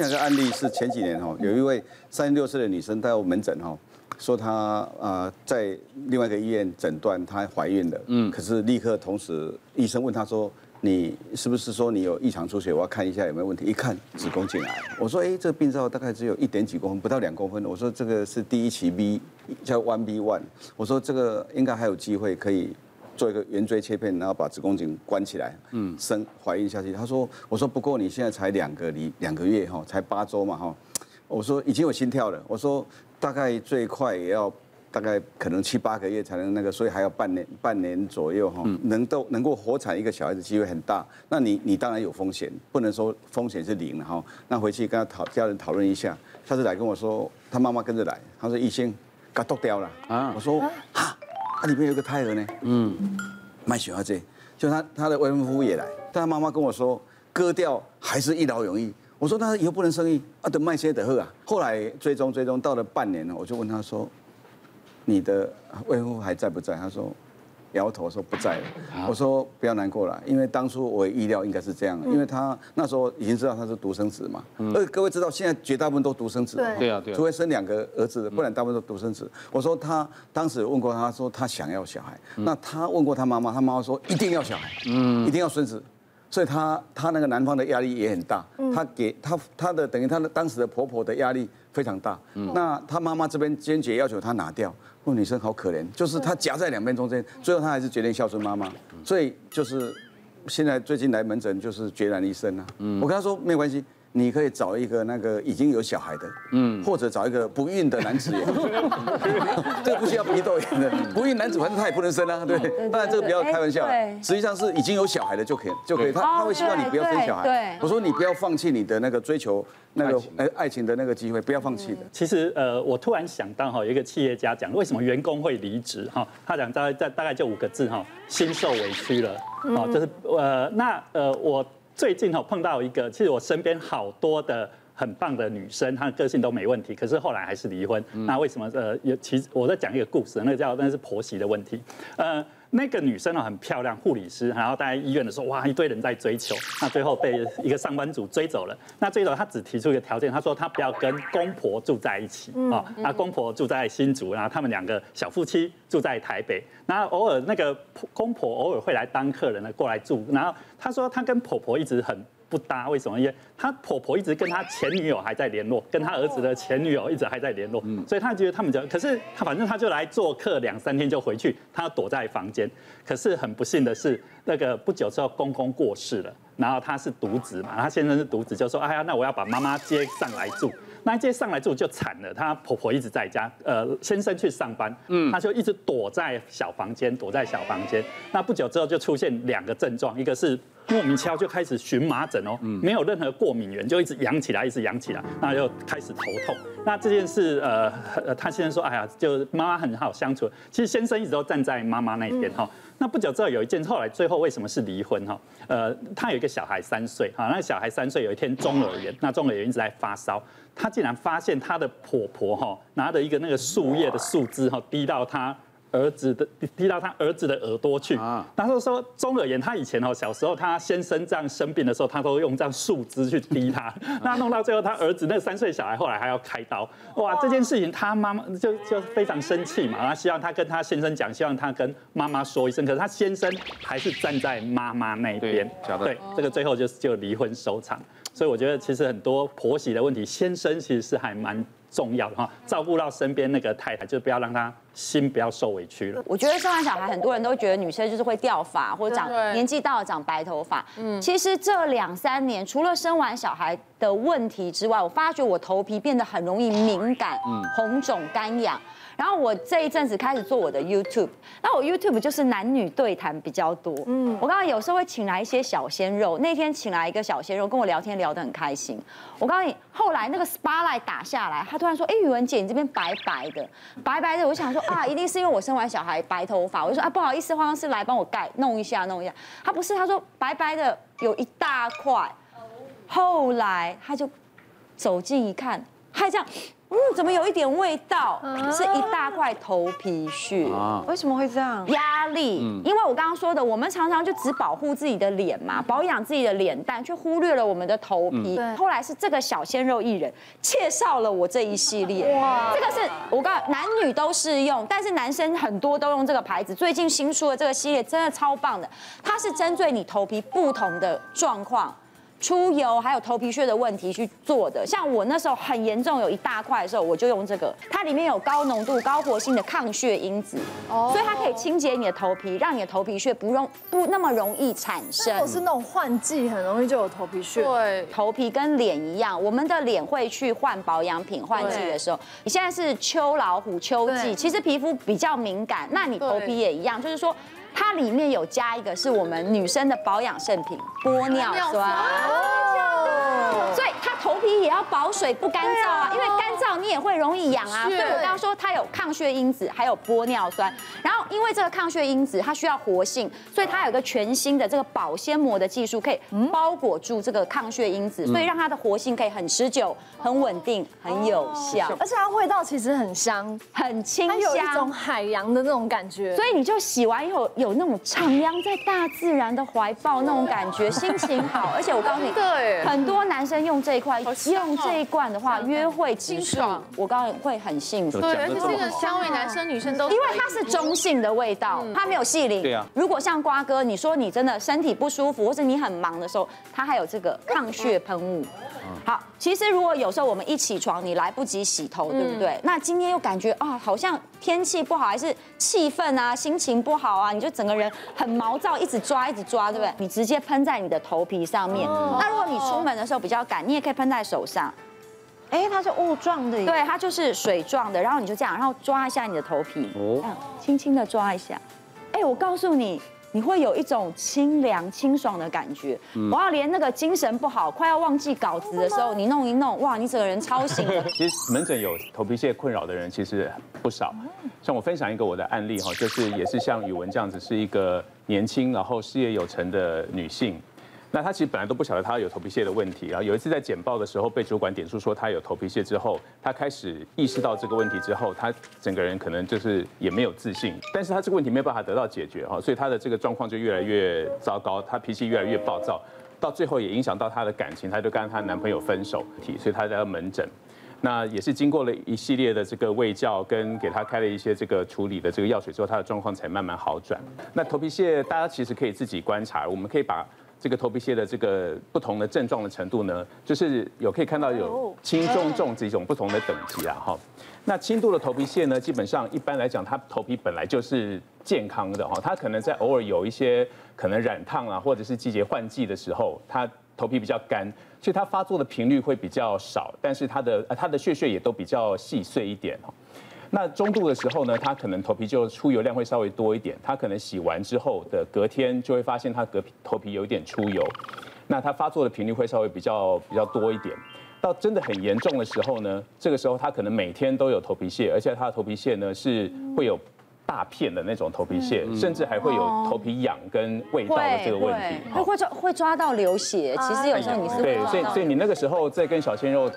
那个案例是前几年哈，有一位三十六岁的女生到门诊哈，说她啊在另外一个医院诊断她怀孕了，嗯，可是立刻同时医生问她说，你是不是说你有异常出血？我要看一下有没有问题。一看子宫颈癌，我说哎，这个病灶大概只有一点几公分，不到两公分。我说这个是第一期 B 叫 One B One，我说这个应该还有机会可以。做一个圆锥切片，然后把子宫颈关起来，嗯，生怀孕下去。他说：“我说不过你现在才两个礼两个月哈，才八周嘛哈。”我说已经有心跳了。我说大概最快也要大概可能七八个月才能那个，所以还要半年半年左右哈，能够能够活产一个小孩子机会很大。那你你当然有风险，不能说风险是零哈。那回去跟他讨家人讨论一下，下次来跟我说，他妈妈跟着来，他说医生给剁掉了啊。我说哈。它里面有个胎儿呢，嗯，卖雪花这，就他他的未婚夫也来，但他妈妈跟我说割掉还是一劳永逸。我说那以后不能生育啊，等卖些得喝啊。后来追踪追踪到了半年了，我就问他说，你的未婚夫还在不在？他说。摇头说不在了，我说不要难过了，因为当初我意料应该是这样，因为他那时候已经知道他是独生子嘛，而各位知道现在绝大部分都独生子，对啊对啊，除非生两个儿子，不然大部分都独生子。我说他当时问过他说他想要小孩，那他问过他妈妈，他妈妈说一定要小孩，嗯，一定要孙子，所以她她那个男方的压力也很大，她给她她的等于她的当时的婆婆的压力非常大，那她妈妈这边坚决要求她拿掉。女生好可怜，就是她夹在两边中间，最后她还是决定孝顺妈妈，所以就是现在最近来门诊就是决然一生啊。我跟她说没有关系。你可以找一个那个已经有小孩的，嗯，或者找一个不孕的男子演，这个不需要鼻窦炎的，不孕男子反正他也不能生啊，对，当然这个不要开玩笑，实际上是已经有小孩的就可以就可以，他他会希望你不要生小孩，对，我说你不要放弃你的那个追求那个哎爱情的那个机会，不要放弃的。其实呃，我突然想到哈，有一个企业家讲为什么员工会离职哈，他讲大概在大概就五个字哈，心受委屈了，哦，就是呃那呃我。最近哈碰到一个，其实我身边好多的很棒的女生，她的个性都没问题，可是后来还是离婚。那为什么？呃，有其实我在讲一个故事，那个叫那是婆媳的问题，呃。那个女生呢很漂亮，护理师，然后在医院的时候，哇，一堆人在追求，那最后被一个上班族追走了。那追走她只提出一个条件，她说她不要跟公婆住在一起啊，那公婆住在新竹，然后他们两个小夫妻住在台北，然后偶尔那个公婆偶尔会来当客人呢过来住，然后她说她跟婆婆一直很。不搭，为什么？因为她婆婆一直跟她前女友还在联络，跟她儿子的前女友一直还在联络，所以她觉得他们就，可是她反正她就来做客两三天就回去，她躲在房间。可是很不幸的是，那个不久之后公公过世了，然后她是独子嘛，她先生是独子，就说哎呀，那我要把妈妈接上来住。那接上来住就惨了，她婆婆一直在家，呃，先生去上班，嗯，她就一直躲在小房间，躲在小房间。那不久之后就出现两个症状，一个是。莫名其妙就开始荨麻疹哦，没有任何过敏源，就一直痒起来，一直痒起来，那就开始头痛。那这件事，呃，呃，他先生说，哎呀，就妈妈很好相处。其实先生一直都站在妈妈那边哈。那不久之后有一件，后来最后为什么是离婚哈？呃，他有一个小孩三岁，哈，那个小孩三岁有一天中耳炎，那中耳炎一直在发烧，他竟然发现他的婆婆哈拿着一个那个树叶的树枝哈滴到他。儿子的滴到他儿子的耳朵去，他说说中耳炎，他以前哦小时候他先生这样生病的时候，他都用这样树枝去滴他，那弄到最后他儿子那三岁小孩后来还要开刀，哇这件事情他妈妈就就非常生气嘛，他希望他跟他先生讲，希望他跟妈妈说一声，可是他先生还是站在妈妈那边，对，对，这个最后就就离婚收场，所以我觉得其实很多婆媳的问题，先生其实是还蛮。重要的哈，照顾到身边那个太太，就不要让她心不要受委屈了。我觉得生完小孩，很多人都觉得女生就是会掉发，或者长年纪到了长白头发。嗯，其实这两三年，除了生完小孩的问题之外，我发觉我头皮变得很容易敏感、红肿、干痒。然后我这一阵子开始做我的 YouTube，那我 YouTube 就是男女对谈比较多。嗯，我刚刚有时候会请来一些小鲜肉，那天请来一个小鲜肉跟我聊天，聊得很开心。我告诉你，后来那个 spotlight 打下来，他突然说：“哎，宇文姐，你这边白白的，白白的。”我想说啊，一定是因为我生完小孩白头发。我就说啊，不好意思，化妆师来帮我盖弄一下，弄一下。他不是，他说白白的有一大块。后来他就走近一看，还这样。嗯，怎么有一点味道？是一大块头皮屑啊？为什么会这样？压力，因为我刚刚说的，我们常常就只保护自己的脸嘛，保养自己的脸蛋，却忽略了我们的头皮。后来是这个小鲜肉艺人介绍了我这一系列，哇，这个是我告诉，男女都适用，但是男生很多都用这个牌子。最近新出的这个系列真的超棒的，它是针对你头皮不同的状况。出油还有头皮屑的问题去做的，像我那时候很严重，有一大块的时候，我就用这个，它里面有高浓度、高活性的抗血因子，哦，所以它可以清洁你的头皮，让你的头皮屑不容不那么容易产生。我是那种换季很容易就有头皮屑，对，头皮跟脸一样，我们的脸会去换保养品，换季的时候，你现在是秋老虎秋季，其实皮肤比较敏感，那你头皮也一样，就是说。它里面有加一个是我们女生的保养圣品玻尿酸，所以它头皮也要保水不干燥啊，因为干燥你也会容易痒啊。所以我刚刚说它有抗血因子，还有玻尿酸，然后因为这个抗血因子它需要活性，所以它有个全新的这个保鲜膜的技术，可以包裹住这个抗血因子，所以让它的活性可以很持久、很稳定、很有效，而且它味道其实很香、很清香，有一种海洋的那种感觉。所以你就洗完以后有。有那种徜徉在大自然的怀抱那种感觉，心情好。而且我告诉你，对，很多男生用这一块，用这一罐的话，约会清爽，我告诉你会很幸福。对，而且这个香味，男生女生都因为它是中性的味道，它没有细腻。对啊。如果像瓜哥，你说你真的身体不舒服，或是你很忙的时候，它还有这个抗血喷雾。好，其实如果有时候我们一起床，你来不及洗头，对不对？那今天又感觉啊，好像天气不好，还是气氛啊，心情不好啊，你就整个人很毛躁，一直抓，一直抓，对不对？你直接喷在你的头皮上面。那如果你出门的时候比较赶，你也可以喷在手上。哎，它是雾状的，对，它就是水状的。然后你就这样，然后抓一下你的头皮，哦，轻轻的抓一下。哎，我告诉你。你会有一种清凉清爽的感觉，我要连那个精神不好、快要忘记稿子的时候，你弄一弄，哇，你整个人超醒的。其实门诊有头皮屑困扰的人其实不少，像我分享一个我的案例哈，就是也是像宇文这样子，是一个年轻然后事业有成的女性。那他其实本来都不晓得他有头皮屑的问题，然后有一次在简报的时候被主管点出说他有头皮屑之后，他开始意识到这个问题之后，他整个人可能就是也没有自信，但是他这个问题没有办法得到解决哈，所以他的这个状况就越来越糟糕，他脾气越来越暴躁，到最后也影响到他的感情，他就跟他男朋友分手，所以他在门诊，那也是经过了一系列的这个卫教跟给他开了一些这个处理的这个药水之后，他的状况才慢慢好转。那头皮屑大家其实可以自己观察，我们可以把。这个头皮屑的这个不同的症状的程度呢，就是有可以看到有轻中重几种不同的等级啊哈。那轻度的头皮屑呢，基本上一般来讲，它头皮本来就是健康的哈，它可能在偶尔有一些可能染烫啊，或者是季节换季的时候，它头皮比较干，所以它发作的频率会比较少，但是它的它的屑屑也都比较细碎一点哈。那中度的时候呢，他可能头皮就出油量会稍微多一点，他可能洗完之后的隔天就会发现他隔头皮有一点出油，那他发作的频率会稍微比较比较多一点。到真的很严重的时候呢，这个时候他可能每天都有头皮屑，而且他的头皮屑呢是会有大片的那种头皮屑，甚至还会有头皮痒跟味道的这个问题，会会抓会抓到流血。其实有时候你是对，所以所以你那个时候在跟小鲜肉。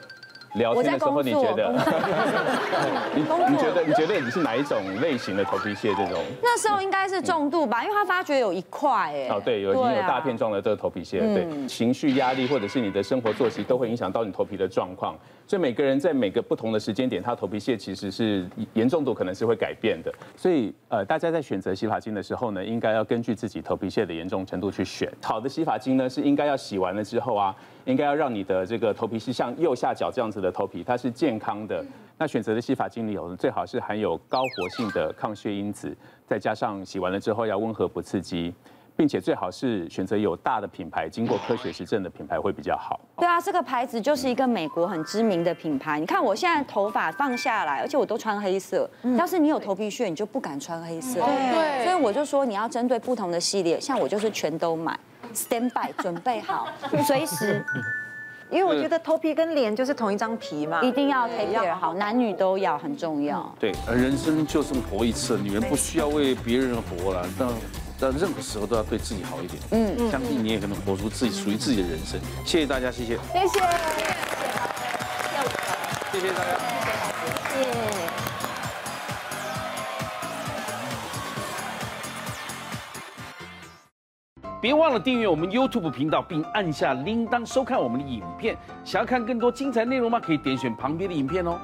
聊天的时候，你觉得？你你觉得你觉得你是哪一种类型的头皮屑？这种那时候应该是重度吧，因为他发觉有一块哎。哦，对，有已经有大片状的这个头皮屑，对，情绪压力或者是你的生活作息都会影响到你头皮的状况。所以每个人在每个不同的时间点，他头皮屑其实是严重度可能是会改变的。所以呃，大家在选择洗发精的时候呢，应该要根据自己头皮屑的严重程度去选。好的洗发精呢，是应该要洗完了之后啊，应该要让你的这个头皮是像右下角这样子的头皮，它是健康的。那选择的洗发精里有最好是含有高活性的抗屑因子，再加上洗完了之后要温和不刺激。并且最好是选择有大的品牌，经过科学实证的品牌会比较好。对啊，这个牌子就是一个美国很知名的品牌。你看我现在头发放下来，而且我都穿黑色。要是你有头皮屑，你就不敢穿黑色。对。所以我就说你要针对不同的系列，像我就是全都买，stand by 准备好，随时。因为我觉得头皮跟脸就是同一张皮嘛，一定要 take care 好，男女都要很重要。对，而人生就这么活一次，女人不需要为别人活了，但。在任何时候都要对自己好一点。嗯，相信你也可能活出自己属于自己的人生。谢谢大家，谢谢，谢谢，谢谢大家，谢谢。别忘了订阅我们 YouTube 频道，并按下铃铛收看我们的影片。想要看更多精彩内容吗？可以点选旁边的影片哦。